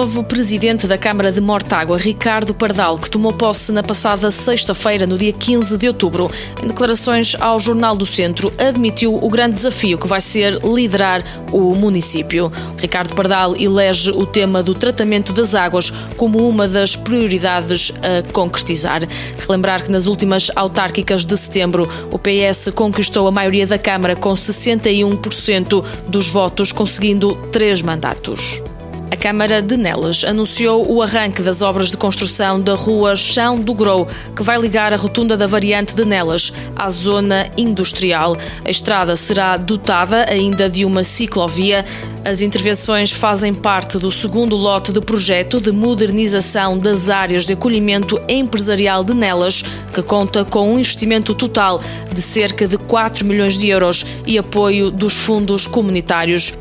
novo presidente da Câmara de Mortágua, Ricardo Pardal, que tomou posse na passada sexta-feira, no dia 15 de outubro, em declarações ao Jornal do Centro, admitiu o grande desafio que vai ser liderar o município. Ricardo Pardal elege o tema do tratamento das águas como uma das prioridades a concretizar. Relembrar que nas últimas autárquicas de setembro, o PS conquistou a maioria da Câmara com 61% dos votos, conseguindo três mandatos. A Câmara de Nelas anunciou o arranque das obras de construção da rua Chão do Grou, que vai ligar a rotunda da variante de Nelas à zona industrial. A estrada será dotada ainda de uma ciclovia. As intervenções fazem parte do segundo lote de projeto de modernização das áreas de acolhimento empresarial de Nelas, que conta com um investimento total de cerca de 4 milhões de euros e apoio dos fundos comunitários.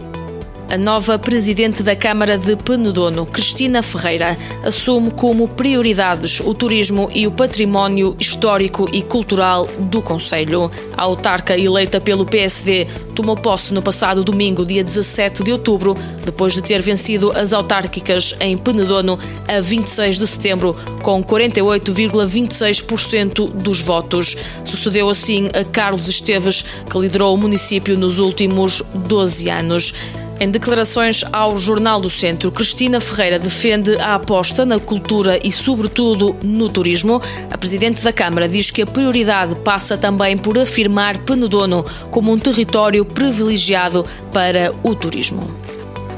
A nova presidente da Câmara de Penedono, Cristina Ferreira, assume como prioridades o turismo e o património histórico e cultural do Conselho. A autarca eleita pelo PSD tomou posse no passado domingo, dia 17 de outubro, depois de ter vencido as autárquicas em Penedono a 26 de setembro, com 48,26% dos votos. Sucedeu assim a Carlos Esteves, que liderou o município nos últimos 12 anos. Em declarações ao Jornal do Centro, Cristina Ferreira defende a aposta na cultura e, sobretudo, no turismo. A Presidente da Câmara diz que a prioridade passa também por afirmar Penedono como um território privilegiado para o turismo.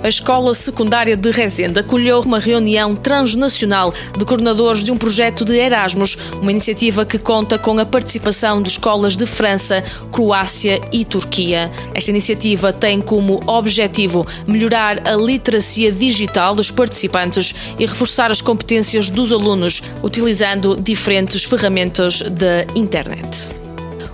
A Escola Secundária de Rezende acolheu uma reunião transnacional de coordenadores de um projeto de Erasmus, uma iniciativa que conta com a participação de escolas de França, Croácia e Turquia. Esta iniciativa tem como objetivo melhorar a literacia digital dos participantes e reforçar as competências dos alunos utilizando diferentes ferramentas da internet.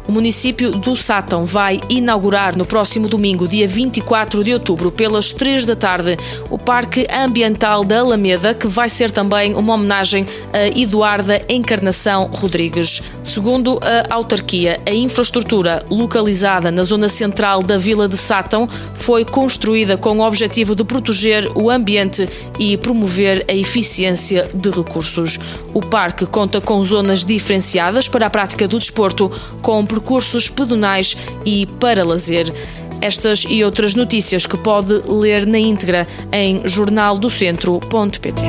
O município do Sátão vai inaugurar no próximo domingo, dia 24 de outubro, pelas 3 da tarde, o Parque Ambiental da Alameda, que vai ser também uma homenagem a Eduarda Encarnação Rodrigues. Segundo a autarquia, a infraestrutura localizada na zona central da Vila de Sátão foi construída com o objetivo de proteger o ambiente e promover a eficiência de recursos. O parque conta com zonas diferenciadas para a prática do desporto, com percursos pedonais e para lazer. Estas e outras notícias que pode ler na íntegra em jornaldocentro.pt.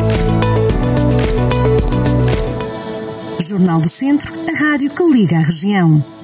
Jornal do Centro, a rádio que liga a região.